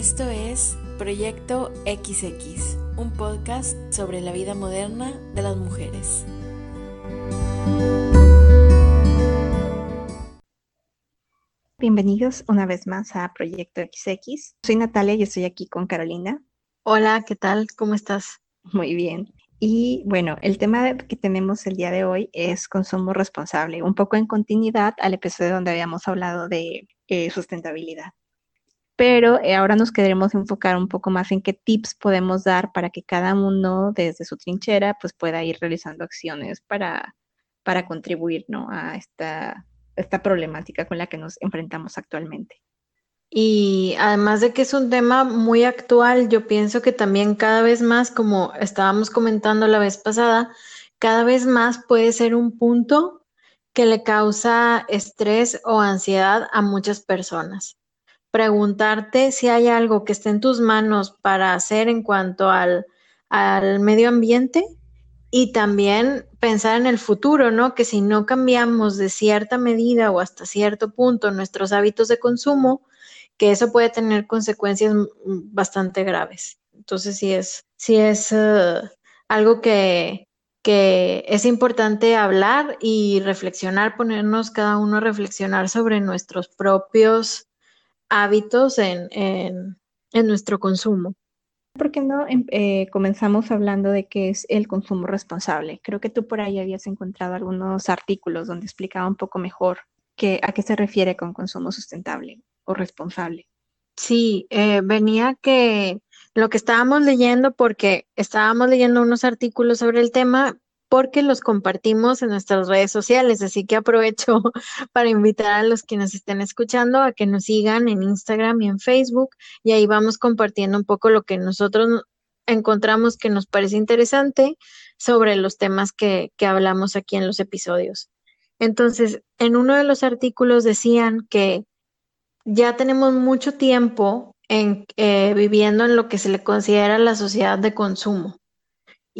Esto es Proyecto XX, un podcast sobre la vida moderna de las mujeres. Bienvenidos una vez más a Proyecto XX. Soy Natalia y estoy aquí con Carolina. Hola, ¿qué tal? ¿Cómo estás? Muy bien. Y bueno, el tema que tenemos el día de hoy es consumo responsable, un poco en continuidad al episodio donde habíamos hablado de eh, sustentabilidad. Pero eh, ahora nos queremos enfocar un poco más en qué tips podemos dar para que cada uno desde su trinchera pues pueda ir realizando acciones para, para contribuir ¿no? a esta, esta problemática con la que nos enfrentamos actualmente. Y además de que es un tema muy actual, yo pienso que también cada vez más, como estábamos comentando la vez pasada, cada vez más puede ser un punto que le causa estrés o ansiedad a muchas personas. Preguntarte si hay algo que esté en tus manos para hacer en cuanto al, al medio ambiente y también pensar en el futuro, ¿no? Que si no cambiamos de cierta medida o hasta cierto punto nuestros hábitos de consumo, que eso puede tener consecuencias bastante graves. Entonces, sí es, sí es uh, algo que, que es importante hablar y reflexionar, ponernos cada uno a reflexionar sobre nuestros propios hábitos en, en, en nuestro consumo. ¿Por qué no em, eh, comenzamos hablando de qué es el consumo responsable? Creo que tú por ahí habías encontrado algunos artículos donde explicaba un poco mejor que, a qué se refiere con consumo sustentable responsable. Sí, eh, venía que lo que estábamos leyendo, porque estábamos leyendo unos artículos sobre el tema, porque los compartimos en nuestras redes sociales, así que aprovecho para invitar a los que nos estén escuchando a que nos sigan en Instagram y en Facebook y ahí vamos compartiendo un poco lo que nosotros encontramos que nos parece interesante sobre los temas que, que hablamos aquí en los episodios. Entonces, en uno de los artículos decían que ya tenemos mucho tiempo en, eh, viviendo en lo que se le considera la sociedad de consumo.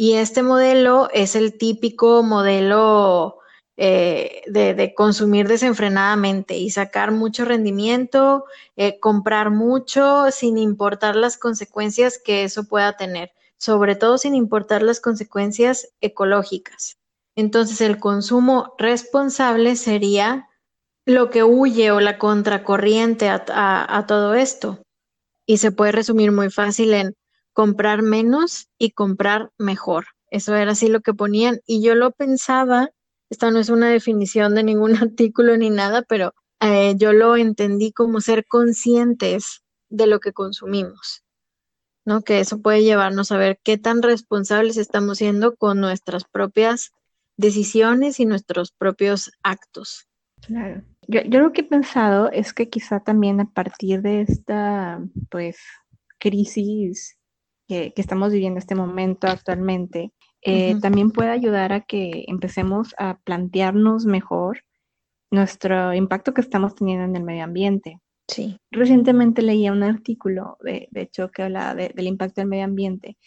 Y este modelo es el típico modelo eh, de, consumir desenfrenadamente y sacar mucho rendimiento, eh, comprar mucho sin importar las consecuencias que eso pueda tener, sobre todo sin importar las consecuencias ecológicas. Entonces, el consumo responsable sería lo que huye o la contracorriente a, todo esto. Y se puede resumir muy fácil en comprar menos y comprar mejor. Eso era así lo que ponían. Y yo lo pensaba, esta no es una definición de ningún artículo ni nada, pero eh, yo lo entendí como ser conscientes de lo que consumimos. ¿no? Que eso puede llevarnos a ver qué tan responsables estamos siendo con nuestras propias decisiones y nuestros propios actos. Claro. Yo, lo que he pensado es que quizá también a partir de esta, pues, crisis que, estamos viviendo en este momento actualmente, eh, también puede ayudar a que empecemos a plantearnos mejor nuestro impacto que estamos teniendo en el medio ambiente. Sí. Recientemente leía un artículo, de, de hecho, que habla del impacto del medio ambiente,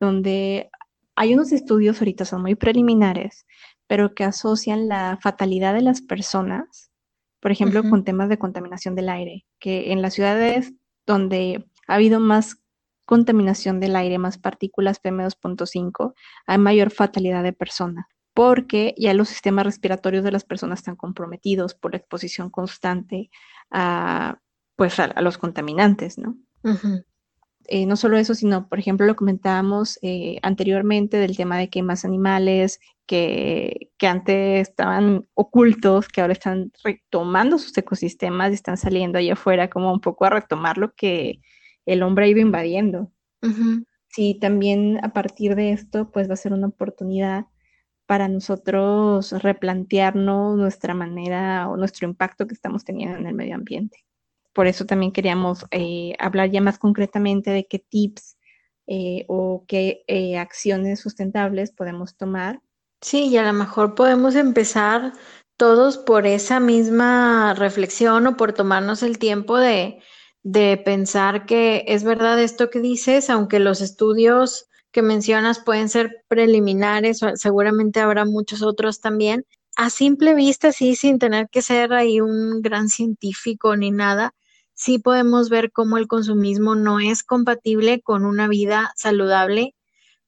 donde hay unos estudios, ahorita son muy preliminares, pero que asocian la fatalidad de las personas, por ejemplo, con temas de contaminación del aire, que en las ciudades donde ha habido más contaminación del aire, más partículas PM2.5, hay mayor fatalidad de personas, porque ya los sistemas respiratorios de las personas están comprometidos por la exposición constante a, pues, a, los contaminantes, ¿no? Eh, no solo eso, sino, por ejemplo, lo comentábamos eh, anteriormente del tema de que hay más animales que, que, antes estaban ocultos, que ahora están retomando sus ecosistemas y están saliendo allá afuera como un poco a retomar lo que el hombre ha ido invadiendo. Sí, también a partir de esto, pues va a ser una oportunidad para nosotros replantearnos nuestra manera o nuestro impacto que estamos teniendo en el medio ambiente por eso también queríamos eh, hablar ya más concretamente de qué tips eh, o qué eh, acciones sustentables podemos tomar. Sí, y a lo mejor podemos empezar todos por esa misma reflexión o por tomarnos el tiempo de, de pensar que es verdad esto que dices, aunque los estudios que mencionas pueden ser preliminares, seguramente habrá muchos otros también. A simple vista, sí, sin tener que ser ahí un gran científico ni nada, sí podemos ver cómo el consumismo no es compatible con una vida saludable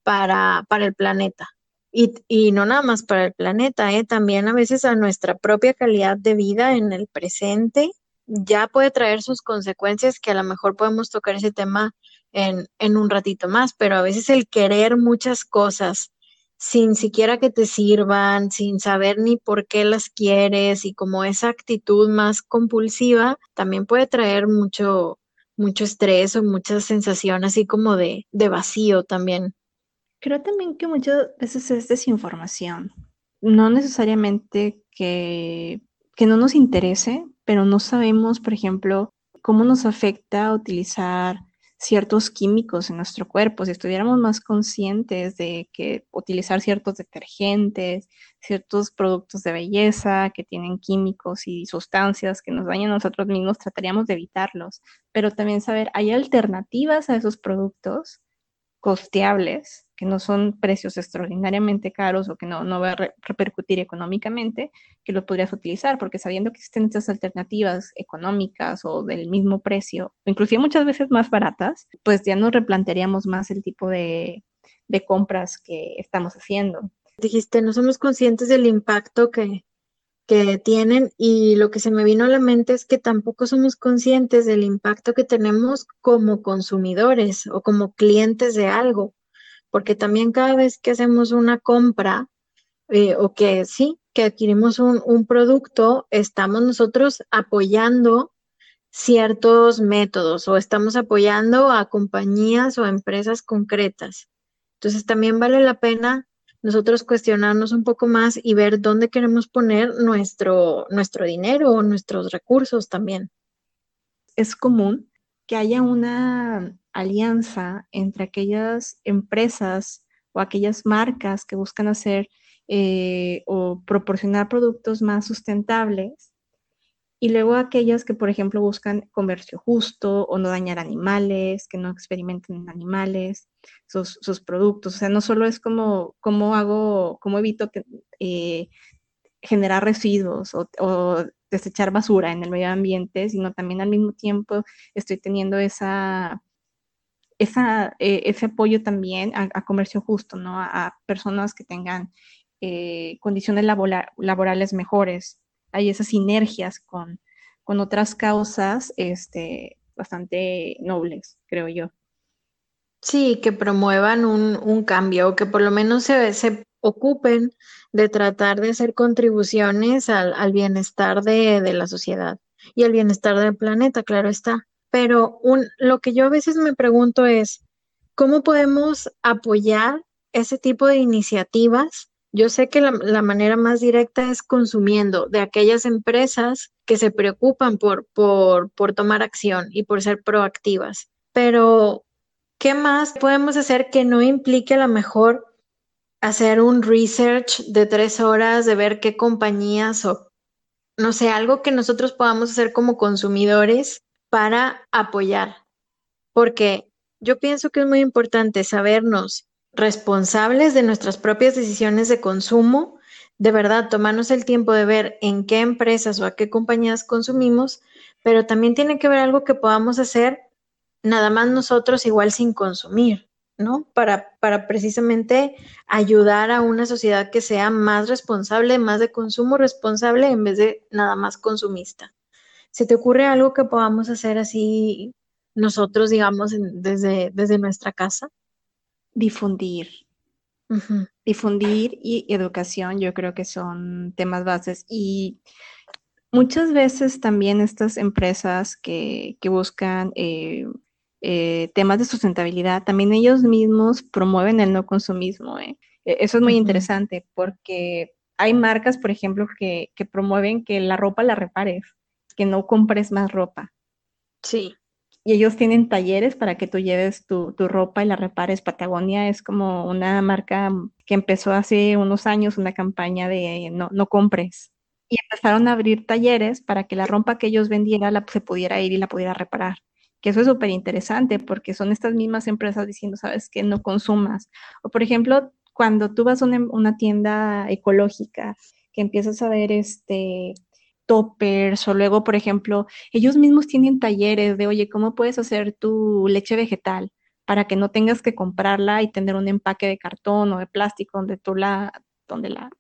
para, para el planeta. Y, y, no nada más para el planeta, ¿eh? también a veces a nuestra propia calidad de vida en el presente ya puede traer sus consecuencias que a lo mejor podemos tocar ese tema en, en un ratito más, pero a veces el querer muchas cosas sin siquiera que te sirvan, sin saber ni por qué las quieres y como esa actitud más compulsiva también puede traer mucho, mucho estrés o mucha sensación así como de, de vacío también. Creo también que muchas veces es desinformación. No necesariamente que, que no nos interese, pero no sabemos, por ejemplo, cómo nos afecta utilizar ciertos químicos en nuestro cuerpo, si estuviéramos más conscientes de que utilizar ciertos detergentes, ciertos productos de belleza que tienen químicos y sustancias que nos dañan a nosotros mismos, trataríamos de evitarlos. Pero también saber, hay alternativas a esos productos costeables que no son precios extraordinariamente caros o que no, no va a repercutir económicamente, que lo podrías utilizar, porque sabiendo que existen estas alternativas económicas o del mismo precio, inclusive muchas veces más baratas, pues ya nos replantearíamos más el tipo de, de compras que estamos haciendo. Dijiste, no somos conscientes del impacto que, que tienen y lo que se me vino a la mente es que tampoco somos conscientes del impacto que tenemos como consumidores o como clientes de algo porque también cada vez que hacemos una compra eh, o que sí, que adquirimos un, producto, estamos nosotros apoyando ciertos métodos o estamos apoyando a compañías o empresas concretas. Entonces también vale la pena nosotros cuestionarnos un poco más y ver dónde queremos poner nuestro, nuestro dinero o nuestros recursos también. Es común que haya una alianza entre aquellas empresas o aquellas marcas que buscan hacer eh, o proporcionar productos más sustentables y luego aquellas que, por ejemplo, buscan comercio justo o no dañar animales, que no experimenten en animales, sus, productos. O sea, no solo es como cómo hago, cómo evito que, eh, generar residuos o, desechar basura en el medio ambiente, sino también al mismo tiempo estoy teniendo esa, esa eh, ese apoyo también a, comercio justo, ¿no? A, personas que tengan eh, condiciones laborales mejores. Hay esas sinergias con, con otras causas este, bastante nobles, creo yo. Sí, que promuevan un, un cambio, o que por lo menos se, se ocupen de tratar de hacer contribuciones al, bienestar de, la sociedad y al bienestar del planeta, claro está. Pero un, lo que yo a veces me pregunto es, ¿cómo podemos apoyar ese tipo de iniciativas? Yo sé que la, la, manera más directa es consumiendo de aquellas empresas que se preocupan por, por, por tomar acción y por ser proactivas. Pero, ¿qué más podemos hacer que no implique a lo mejor hacer un research de tres horas de ver qué compañías o, no sé, algo que nosotros podamos hacer como consumidores para apoyar. Porque yo pienso que es muy importante sabernos responsables de nuestras propias decisiones de consumo, de verdad tomarnos el tiempo de ver en qué empresas o a qué compañías consumimos, pero también tiene que ver algo que podamos hacer nada más nosotros igual sin consumir. ¿no? Para, para precisamente ayudar a una sociedad que sea más responsable, más de consumo responsable en vez de nada más consumista. ¿Se te ocurre algo que podamos hacer así nosotros, digamos, desde, desde nuestra casa? Difundir. Difundir y educación, yo creo que son temas bases. Y muchas veces también estas empresas que, que buscan eh, eh, temas de sustentabilidad, también ellos mismos promueven el no consumismo. ¿eh? E, eso es muy interesante porque hay marcas, por ejemplo, que, promueven que la ropa la repares, que no compres más ropa. Sí. Y ellos tienen talleres para que tú lleves tu, ropa y la repares. Patagonia es como una marca que empezó hace unos años una campaña de no, no compres. Y empezaron a abrir talleres para que la ropa que ellos vendieran la, se pudiera ir y la pudiera reparar que eso es súper interesante porque son estas mismas empresas diciendo, sabes, que no consumas. O por ejemplo, cuando tú vas a una, tienda ecológica, que empiezas a ver este, toppers o luego, por ejemplo, ellos mismos tienen talleres de, oye, ¿cómo puedes hacer tu leche vegetal para que no tengas que comprarla y tener un empaque de cartón o de plástico donde tú la, donde la,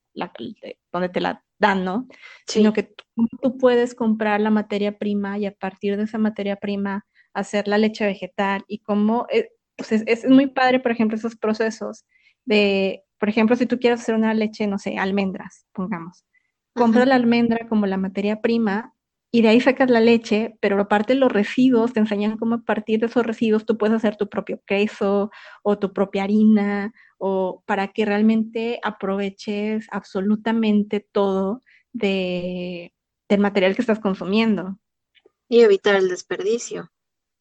donde te la dan, ¿no? Sino que tú, puedes comprar la materia prima y a partir de esa materia prima hacer la leche vegetal y cómo, eh, pues es, es muy padre, por ejemplo, esos procesos de, por ejemplo, si tú quieres hacer una leche, no sé, almendras, pongamos compras la almendra como la materia prima y de ahí sacas la leche, pero aparte los residuos te enseñan cómo a partir de esos residuos tú puedes hacer tu propio queso o tu propia harina o para que realmente aproveches absolutamente todo de, del material que estás consumiendo. Y evitar el desperdicio.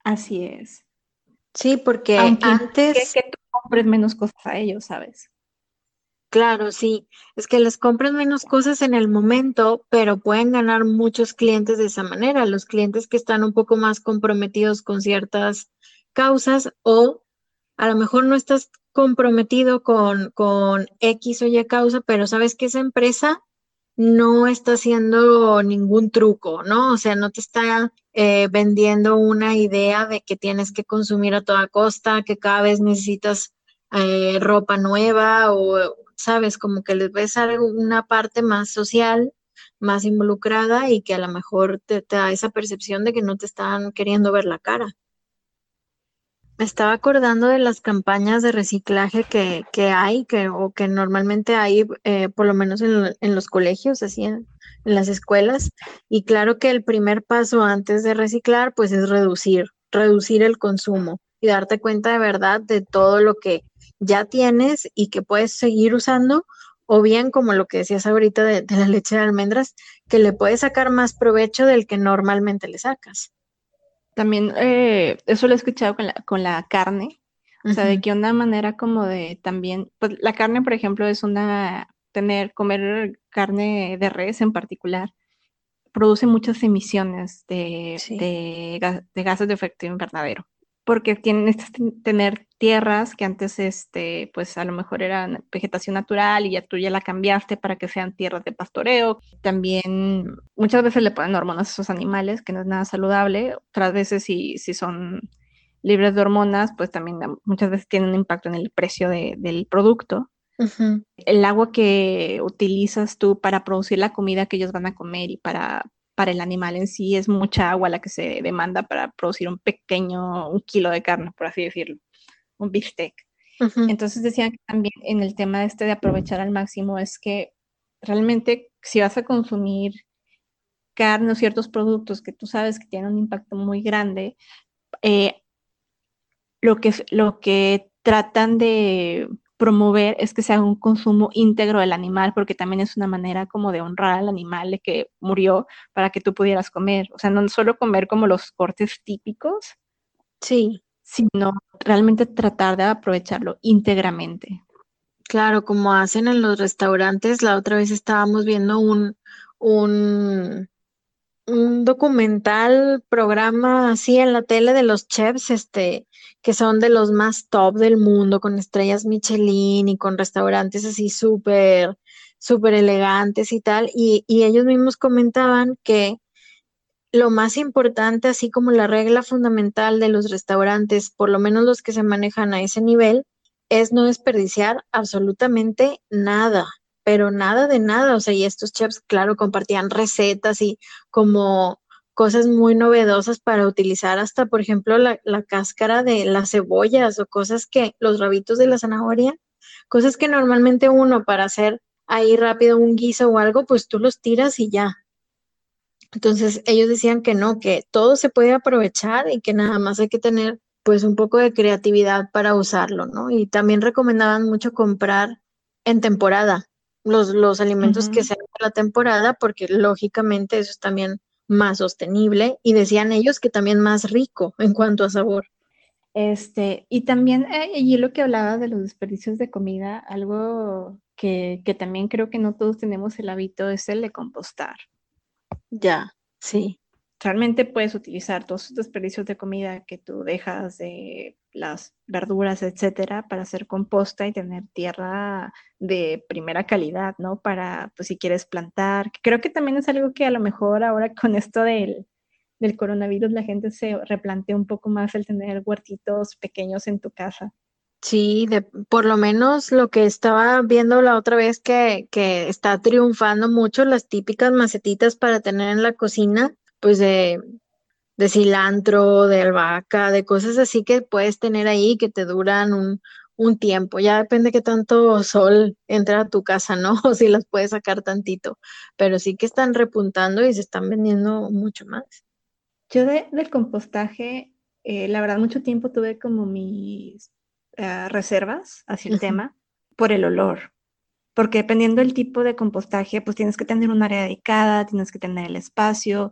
Así es. Sí, porque antes... Que, que tú compres menos cosas a ellos, ¿sabes? Claro, sí, es que les compran menos cosas en el momento, pero pueden ganar muchos clientes de esa manera, los clientes que están un poco más comprometidos con ciertas causas o a lo mejor no estás comprometido con, con X o Y causa, pero sabes que esa empresa no está haciendo ningún truco, ¿no? O sea, no te está eh, vendiendo una idea de que tienes que consumir a toda costa, que cada vez necesitas eh, ropa nueva o sabes, como que les ves una parte más social, más involucrada y que a lo mejor te, da esa percepción de que no te están queriendo ver la cara. Me estaba acordando de las campañas de reciclaje que, hay, que, o que normalmente hay, eh, por lo menos en, los colegios, así en, en, las escuelas. Y claro que el primer paso antes de reciclar, pues es reducir, reducir el consumo y darte cuenta de verdad de todo lo que ya tienes y que puedes seguir usando, o bien como lo que decías ahorita de, la leche de almendras, que le puedes sacar más provecho del que normalmente le sacas. También eh, eso lo he escuchado con la, con la carne, o sea, de que una manera como de también, pues la carne, por ejemplo, es una, tener, comer carne de res en particular, produce muchas emisiones de, de, de gases de efecto invernadero porque tienen tener tierras que antes, este, pues a lo mejor eran vegetación natural y ya tú ya la cambiaste para que sean tierras de pastoreo. También muchas veces le ponen hormonas a esos animales, que no es nada saludable. Otras veces si, si son libres de hormonas, pues también muchas veces tienen un impacto en el precio del producto. El agua que utilizas tú para producir la comida que ellos van a comer y para para el animal en sí es mucha agua la que se demanda para producir un pequeño, un kilo de carne, por así decirlo, un bistec. Entonces decían que también en el tema este de aprovechar al máximo es que realmente si vas a consumir carne o ciertos productos que tú sabes que tienen un impacto muy grande, eh, lo, que, lo que tratan de promover es que sea un consumo íntegro del animal, porque también es una manera como de honrar al animal de que murió para que tú pudieras comer. O sea, no solo comer como los cortes típicos, sí, sino realmente tratar de aprovecharlo íntegramente. Claro, como hacen en los restaurantes, la otra vez estábamos viendo un, un, un documental, programa así en la tele de los chefs, este, que son de los más top del mundo, con estrellas Michelin y con restaurantes así súper, súper elegantes y tal. Y, y ellos mismos comentaban que lo más importante, así como la regla fundamental de los restaurantes, por lo menos los que se manejan a ese nivel, es no desperdiciar absolutamente nada, pero nada de nada. O sea, y estos chefs, claro, compartían recetas y como cosas muy novedosas para utilizar hasta, por ejemplo, la, cáscara de las cebollas o cosas que, los rabitos de la zanahoria, cosas que normalmente uno para hacer ahí rápido un guiso o algo, pues tú los tiras y ya. Entonces ellos decían que no, que todo se puede aprovechar y que nada más hay que tener pues un poco de creatividad para usarlo, ¿no? Y también recomendaban mucho comprar en temporada los, los alimentos que sean de la temporada, porque lógicamente eso es también más sostenible y decían ellos que también más rico en cuanto a sabor. Este, y también eh, allí lo que hablaba de los desperdicios de comida, algo que, que, también creo que no todos tenemos el hábito es el de compostar. Ya, sí. Realmente puedes utilizar todos esos desperdicios de comida que tú dejas de, las verduras, etcétera, para hacer composta y tener tierra de primera calidad, ¿no? Para, pues, si quieres plantar. Creo que también es algo que a lo mejor ahora con esto del, del coronavirus la gente se replantea un poco más el tener huertitos pequeños en tu casa. Sí, por lo menos lo que estaba viendo la otra vez que, que está triunfando mucho las típicas macetitas para tener en la cocina, pues de, de cilantro, de albahaca, de cosas así que puedes tener ahí que te duran un, un tiempo. Ya depende que tanto sol entra a tu casa, ¿no? O si las puedes sacar tantito. Pero sí que están repuntando y se están vendiendo mucho más. Yo de, del compostaje, eh, la verdad, mucho tiempo tuve como mis uh, reservas hacia el tema por el olor. Porque dependiendo del tipo de compostaje, pues tienes que tener un área dedicada, tienes que tener el espacio,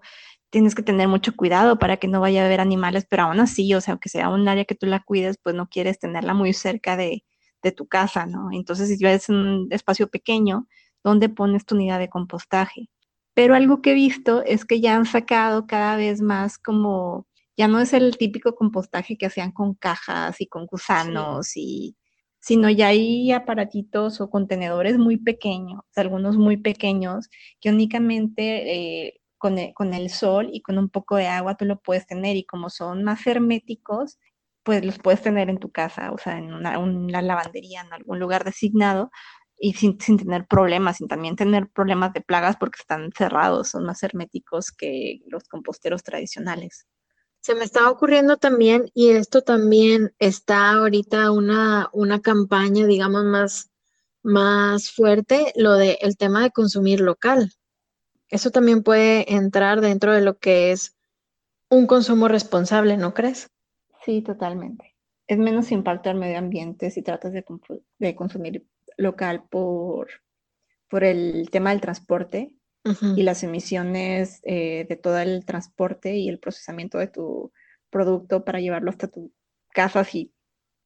tienes que tener mucho cuidado para que no vaya a haber animales, pero aún así, o sea, aunque sea un área que tú la cuides, pues no quieres tenerla muy cerca de, de tu casa, ¿no? Entonces, si es un espacio pequeño, ¿dónde pones tu unidad de compostaje? Pero algo que he visto es que ya han sacado cada vez más como, ya no es el típico compostaje que hacían con cajas y con gusanos sí. y sino ya hay aparatitos o contenedores muy pequeños, algunos muy pequeños, que únicamente eh, con el, con el, sol y con un poco de agua tú lo puedes tener y como son más herméticos, pues los puedes tener en tu casa, o sea, en una, lavandería, en algún lugar designado, y sin, sin, tener problemas, sin también tener problemas de plagas porque están cerrados, son más herméticos que los composteros tradicionales. Se me estaba ocurriendo también, y esto también está ahorita una, una campaña, digamos, más, más fuerte, lo de el tema de consumir local. Eso también puede entrar dentro de lo que es un consumo responsable, ¿no crees? Sí, totalmente. Es menos impacto al medio ambiente si tratas de, de consumir local por, por el tema del transporte uh -huh. y las emisiones eh, de todo el transporte y el procesamiento de tu producto para llevarlo hasta tu casa si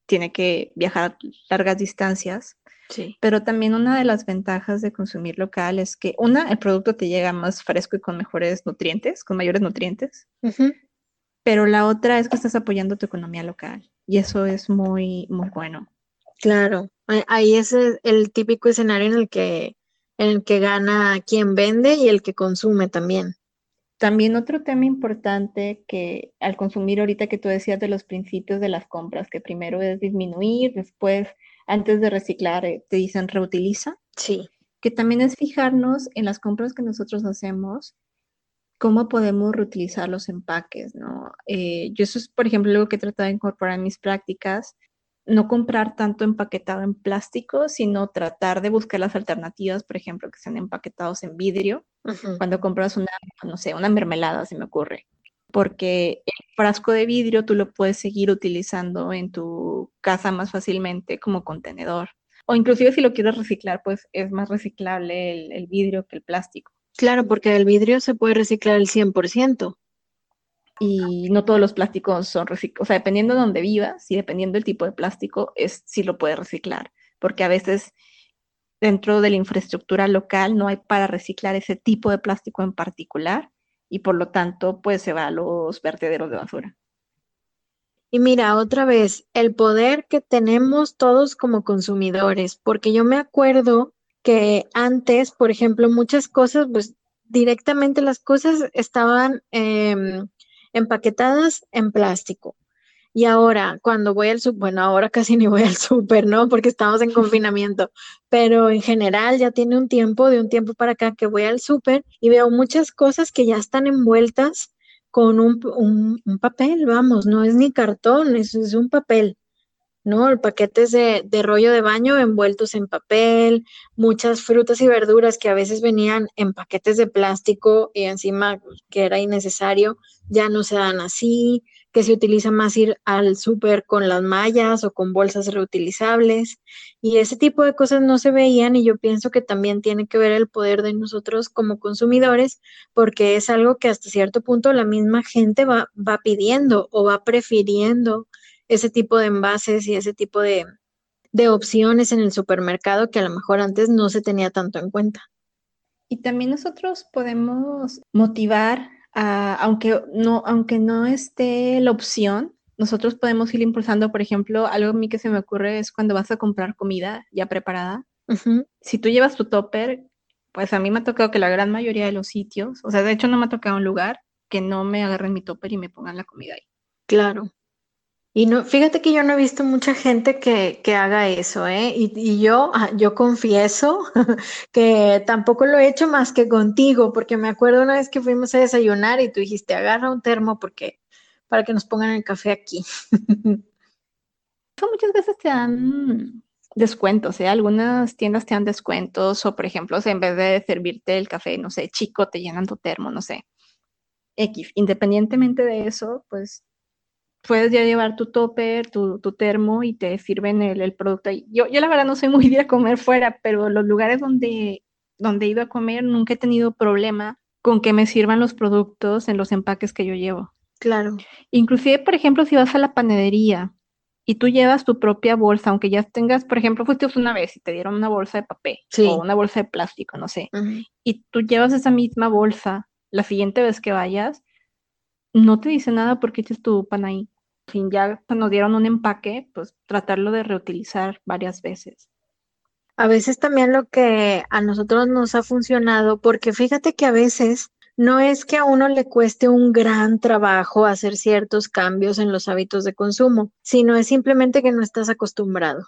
tiene que viajar largas distancias. Sí. Pero también una de las ventajas de consumir local es que, una, el producto te llega más fresco y con mejores nutrientes, con mayores nutrientes. Uh -huh. Pero la otra es que estás apoyando tu economía local y eso es muy, muy bueno. Claro, ahí es el típico escenario en el que en el que gana quien vende y el que consume también. También otro tema importante que al consumir ahorita que tú decías de los principios de las compras, que primero es disminuir, después antes de reciclar eh, te dicen reutiliza. Sí. Que también es fijarnos en las compras que nosotros hacemos, cómo podemos reutilizar los empaques, ¿no? Eh, yo eso es, por ejemplo, algo que he tratado de incorporar en mis prácticas, no comprar tanto empaquetado en plástico, sino tratar de buscar las alternativas, por ejemplo, que sean empaquetados en vidrio. Uh -huh. Cuando compras una, no sé, una mermelada, se me ocurre. Porque el frasco de vidrio tú lo puedes seguir utilizando en tu casa más fácilmente como contenedor. O inclusive si lo quieres reciclar, pues es más reciclable el, el vidrio que el plástico. Claro, porque el vidrio se puede reciclar el 100% y no todos los plásticos son reciclados. O sea, dependiendo de dónde vivas y dependiendo del tipo de plástico, es si lo puedes reciclar, porque a veces dentro de la infraestructura local no hay para reciclar ese tipo de plástico en particular y por lo tanto, pues se va a los vertederos de basura. Y mira, otra vez, el poder que tenemos todos como consumidores, porque yo me acuerdo que antes, por ejemplo, muchas cosas, pues directamente las cosas estaban eh, empaquetadas en plástico. Y ahora, cuando voy al súper, bueno, ahora casi ni voy al súper, ¿no? Porque estamos en confinamiento, pero en general ya tiene un tiempo, de un tiempo para acá que voy al súper y veo muchas cosas que ya están envueltas con un, un, papel, vamos, no es ni cartón, es, es un papel. ¿no? Paquetes de, de, rollo de baño envueltos en papel, muchas frutas y verduras que a veces venían en paquetes de plástico y encima que era innecesario, ya no se dan así, que se utiliza más ir al súper con las mallas o con bolsas reutilizables y ese tipo de cosas no se veían y yo pienso que también tiene que ver el poder de nosotros como consumidores porque es algo que hasta cierto punto la misma gente va, va pidiendo o va prefiriendo ese tipo de envases y ese tipo de, de, opciones en el supermercado que a lo mejor antes no se tenía tanto en cuenta. Y también nosotros podemos motivar, a, aunque, no, aunque no esté la opción nosotros podemos ir impulsando, por ejemplo, algo a mí que se me ocurre es cuando vas a comprar comida ya preparada. Si tú llevas tu topper, pues a mí me ha tocado que la gran mayoría de los sitios, o sea, de hecho no me ha tocado un lugar que no me agarren mi topper y me pongan la comida ahí. Claro. Y no, fíjate que yo no he visto mucha gente que, que haga eso, ¿eh? Y, y yo, ah, yo confieso que tampoco lo he hecho más que contigo, porque me acuerdo una vez que fuimos a desayunar y tú dijiste, agarra un termo porque, para que nos pongan el café aquí. Muchas veces te dan descuentos, ¿eh? Algunas tiendas te dan descuentos o, por ejemplo, en vez de servirte el café, no sé, chico, te llenan tu termo, no sé. X. Independientemente de eso, pues puedes ya llevar tu topper, tu, termo y te sirven el, producto. Yo, yo la verdad no soy muy de a comer fuera, pero los lugares donde, donde he ido a comer nunca he tenido problema con que me sirvan los productos en los empaques que yo llevo. Claro. Inclusive, por ejemplo, si vas a la panadería y tú llevas tu propia bolsa, aunque ya tengas, por ejemplo, fuiste una vez y te dieron una bolsa de papel o una bolsa de plástico, no sé, y tú llevas esa misma bolsa la siguiente vez que vayas, no te dice nada porque eches tu pan ahí fin, ya nos dieron un empaque, pues tratarlo de reutilizar varias veces. A veces también lo que a nosotros nos ha funcionado, porque fíjate que a veces no es que a uno le cueste un gran trabajo hacer ciertos cambios en los hábitos de consumo, sino es simplemente que no estás acostumbrado.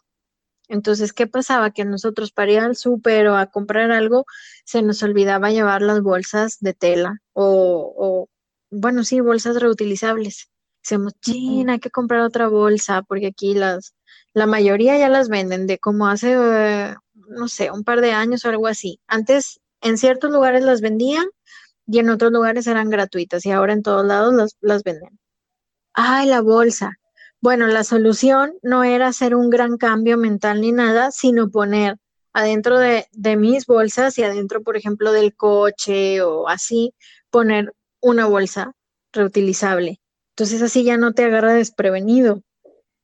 Entonces, ¿qué pasaba? Que nosotros para ir al súper o a comprar algo, se nos olvidaba llevar las bolsas de tela o, o bueno, sí, bolsas reutilizables. Decíamos, China, hay que comprar otra bolsa, porque aquí las, la mayoría ya las venden de como hace, eh, no sé, un par de años o algo así. Antes en ciertos lugares las vendían y en otros lugares eran gratuitas y ahora en todos lados las, las venden. Ay, la bolsa. Bueno, la solución no era hacer un gran cambio mental ni nada, sino poner adentro de, de mis bolsas y adentro, por ejemplo, del coche o así, poner una bolsa reutilizable. Entonces así ya no te agarra desprevenido.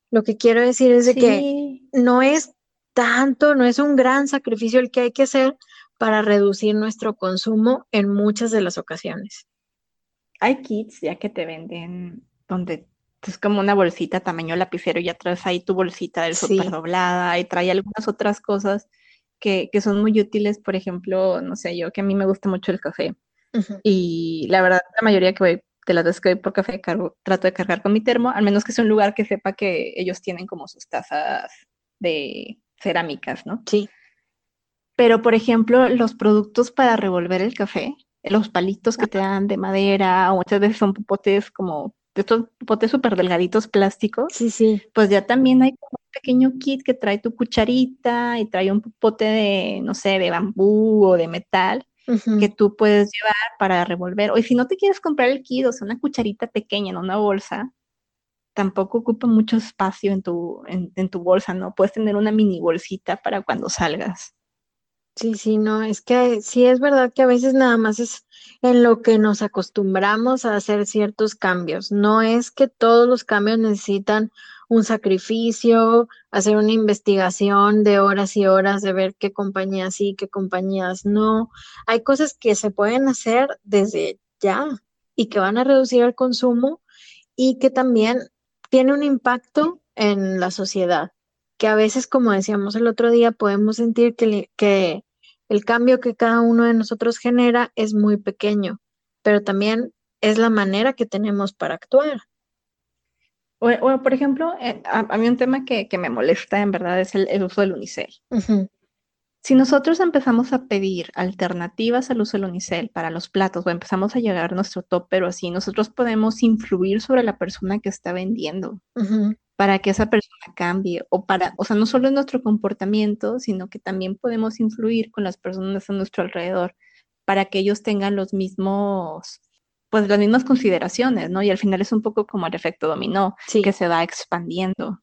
Lo que quiero decir es de que no es tanto, no es un gran sacrificio el que hay que hacer para reducir nuestro consumo en muchas de las ocasiones. Hay kits ya que te venden donde es como una bolsita tamaño lapicero y ya traes ahí tu bolsita del super doblada y trae algunas otras cosas que, son muy útiles, por ejemplo, no sé, yo que a mí me gusta mucho el café y la verdad la mayoría que voy de las veces que voy por café trato de cargar con mi termo, al menos que sea un lugar que sepa que ellos tienen como sus tazas de cerámicas, ¿no? Sí. Pero, por ejemplo, los productos para revolver el café, los palitos que te dan de madera, o muchas veces son popotes como de estos popotes súper delgaditos plásticos. Sí, sí. Pues ya también hay como un pequeño kit que trae tu cucharita y trae un popote de, no sé, de bambú o de metal que tú puedes llevar para revolver. O si no te quieres comprar el kit, o sea, una cucharita pequeña en una bolsa, tampoco ocupa mucho espacio en tu, en, tu bolsa, ¿no? Puedes tener una mini bolsita para cuando salgas. Sí, sí, no, es que sí es verdad que a veces nada más es en lo que nos acostumbramos a hacer ciertos cambios. No es que todos los cambios necesitan un sacrificio, hacer una investigación de horas y horas de ver qué compañías sí, qué compañías no. Hay cosas que se pueden hacer desde ya y que van a reducir el consumo y que también tiene un impacto en la sociedad, que a veces, como decíamos el otro día, podemos sentir que, que el cambio que cada uno de nosotros genera es muy pequeño, pero también es la manera que tenemos para actuar. O, por ejemplo, eh, a, mí un tema que, me molesta en verdad es el, uso del unicel. Si nosotros empezamos a pedir alternativas al uso del unicel para los platos o empezamos a llegar a nuestro top, pero así nosotros podemos influir sobre la persona que está vendiendo para que esa persona cambie o para, o sea, no solo en nuestro comportamiento, sino que también podemos influir con las personas a nuestro alrededor para que ellos tengan los mismos pues las mismas consideraciones, ¿no? Y al final es un poco como el efecto dominó, que se va expandiendo.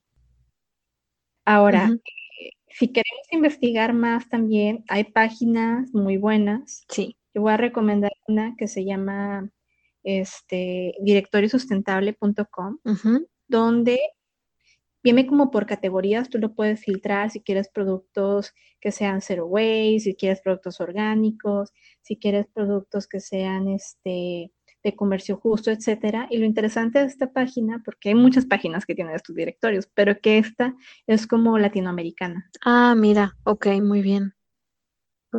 Ahora, eh, si queremos investigar más también, hay páginas muy buenas. Sí. Yo voy a recomendar una que se llama este, directoriosustentable.com, donde viene como por categorías, tú lo puedes filtrar si quieres productos que sean zero waste, si quieres productos orgánicos, si quieres productos que sean este, de comercio justo, etcétera. Y lo interesante de esta página, porque hay muchas páginas que tienen estos directorios, pero que esta es como latinoamericana. Ah, mira, ok, muy bien.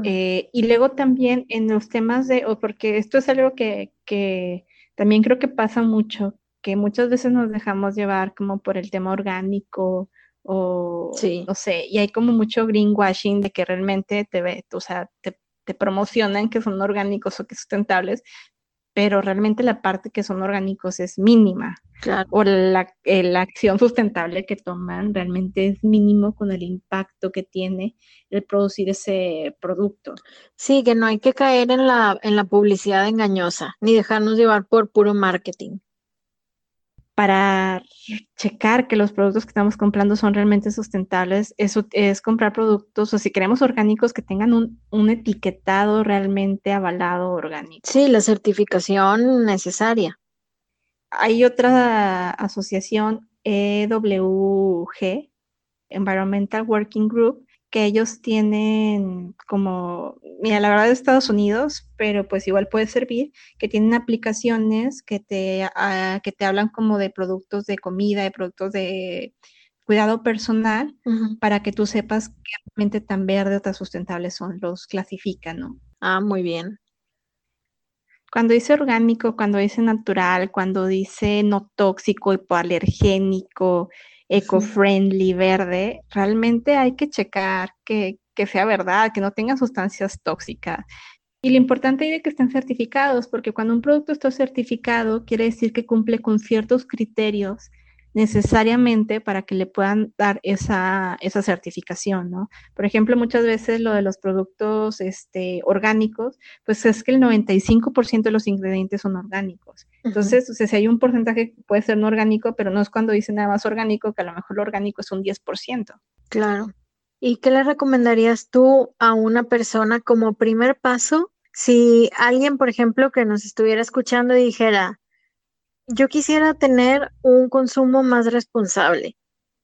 Eh, y luego también en los temas de, o porque esto es algo que, que también creo que pasa mucho, que muchas veces nos dejamos llevar como por el tema orgánico o Sí. no sé, y hay como mucho greenwashing de que realmente te ve, o sea, te, te promocionan que son orgánicos o que sustentables, pero realmente la parte que son orgánicos es mínima Claro. o la, eh, la acción sustentable que toman realmente es mínimo con el impacto que tiene el producir ese producto. Sí, que no hay que caer en la, en la publicidad engañosa, ni dejarnos llevar por puro marketing. Para checar que los productos que estamos comprando son realmente sustentables, eso es comprar productos, o si queremos orgánicos, que tengan un, un etiquetado realmente avalado orgánico. Sí, la certificación necesaria. Hay otra asociación, EWG, Environmental Working Group, que ellos tienen como, mira, la verdad de Estados Unidos, pero pues igual puede servir, que tienen aplicaciones que te, ah, que te hablan como de productos de comida, de productos de cuidado personal, para que tú sepas qué realmente tan verde o tan sustentables son, los clasifican, ¿no? Ah, muy bien. Cuando dice orgánico, cuando dice natural, cuando dice no tóxico, hipoalergénico, eco-friendly, verde, realmente hay que checar que, que sea verdad, que no tenga sustancias tóxicas. Y lo importante es que estén certificados, porque cuando un producto está certificado, quiere decir que cumple con ciertos criterios necesariamente para que le puedan dar esa, esa certificación, ¿no? Por ejemplo, muchas veces lo de los productos este, orgánicos, pues es que el 95% de los ingredientes son orgánicos. Entonces, o sea, si hay un porcentaje que puede ser no orgánico, pero no es cuando dice nada más orgánico, que a lo mejor lo orgánico es un 10%. Claro. ¿Y qué le recomendarías tú a una persona como primer paso si alguien, por ejemplo, que nos estuviera escuchando y dijera, yo quisiera tener un consumo más responsable,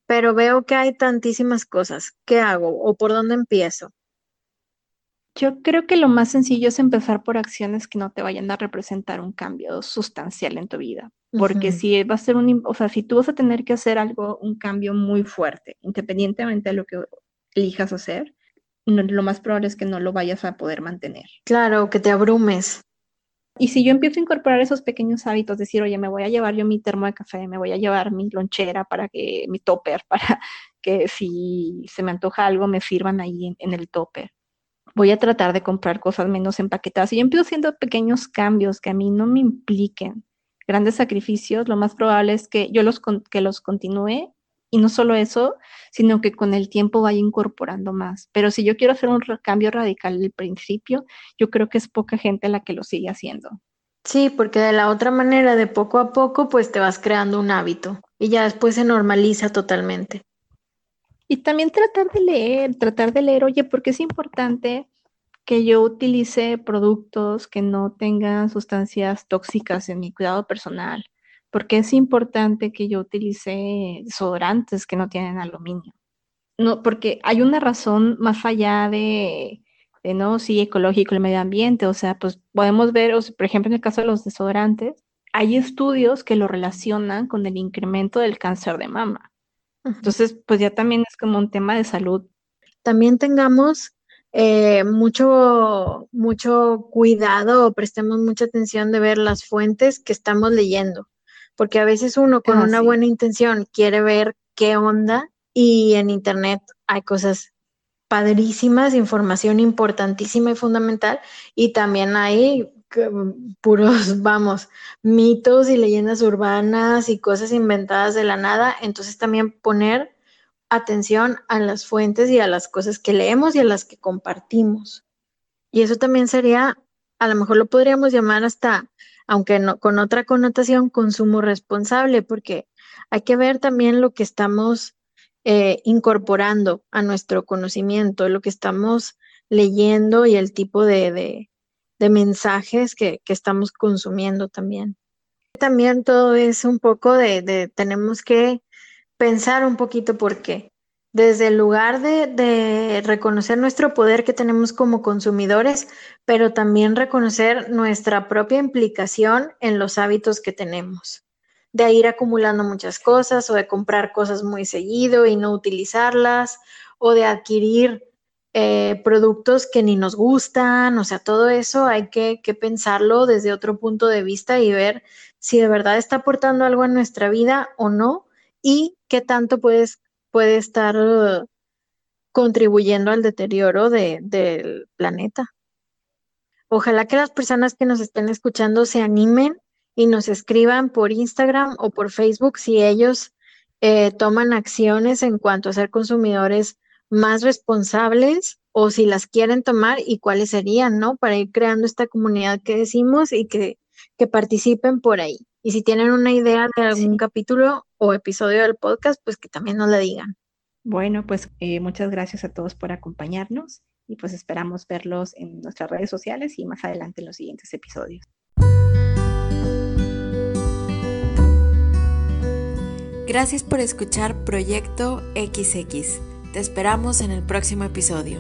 pero veo que hay tantísimas cosas, ¿qué hago o por dónde empiezo? Yo creo que lo más sencillo es empezar por acciones que no te vayan a representar un cambio sustancial en tu vida. Porque si va a ser un, o sea, si tú vas a tener que hacer algo, un cambio muy fuerte, independientemente de lo que elijas hacer, no- lo más probable es que no lo vayas a poder mantener. Claro, que te abrumes. Y si yo empiezo a incorporar esos pequeños hábitos, decir, oye, me voy a llevar yo mi termo de café, me voy a llevar mi lonchera para que, mi topper, para que si se me antoja algo me sirvan ahí en, el topper. Voy a tratar de comprar cosas menos empaquetadas. Si yo empiezo haciendo pequeños cambios que a mí no me impliquen grandes sacrificios, lo más probable es que yo los, que los continúe y no solo eso, sino que con el tiempo vaya incorporando más. Pero si yo quiero hacer un cambio radical al principio, yo creo que es poca gente la que lo sigue haciendo. Sí, porque de la otra manera, de poco a poco, pues te vas creando un hábito y ya después se normaliza totalmente. Y también tratar de leer, tratar de leer, oye, porque es importante que yo utilice productos que no tengan sustancias tóxicas en mi cuidado personal, porque es importante que yo utilice desodorantes que no tienen aluminio. No, porque hay una razón más allá de, de no, sí, ecológico, el medio ambiente, o sea, pues podemos ver, o sea, por ejemplo, en el caso de los desodorantes, hay estudios que lo relacionan con el incremento del cáncer de mama. Entonces, pues ya también es como un tema de salud. También tengamos eh, mucho, mucho cuidado o prestemos mucha atención de ver las fuentes que estamos leyendo, porque a veces uno con Ah, una sí. buena intención quiere ver qué onda y en internet hay cosas padrísimas, información importantísima y fundamental, y también hay que- puros, vamos, mitos y leyendas urbanas y cosas inventadas de la nada, entonces también poner atención a las fuentes y a las cosas que leemos y a las que compartimos. Y eso también sería, a lo mejor lo podríamos llamar hasta, aunque no, con otra connotación, consumo responsable, porque hay que ver también lo que estamos eh, incorporando a nuestro conocimiento, lo que estamos leyendo y el tipo de, de- de mensajes que, que estamos consumiendo también. También todo es un poco de, de tenemos que pensar un poquito por qué. Desde el lugar de, reconocer nuestro poder que tenemos como consumidores, pero también reconocer nuestra propia implicación en los hábitos que tenemos, de ir acumulando muchas cosas o de comprar cosas muy seguido y no utilizarlas, o de adquirir eh, productos que ni nos gustan, o sea, todo eso hay que, que pensarlo desde otro punto de vista y ver si de verdad está aportando algo a nuestra vida o no y qué tanto puedes puede estar uh, contribuyendo al deterioro de, del planeta. Ojalá que las personas que nos estén escuchando se animen y nos escriban por Instagram o por Facebook si ellos eh, toman acciones en cuanto a ser consumidores más responsables o si las quieren tomar y cuáles serían, ¿no? Para ir creando esta comunidad que decimos y que, que participen por ahí. Y si tienen una idea de algún capítulo o episodio del podcast, pues que también nos la digan. Bueno, pues eh, muchas gracias a todos por acompañarnos y pues esperamos verlos en nuestras redes sociales y más adelante en los siguientes episodios. Gracias por escuchar Proyecto XX. Te esperamos en el próximo episodio.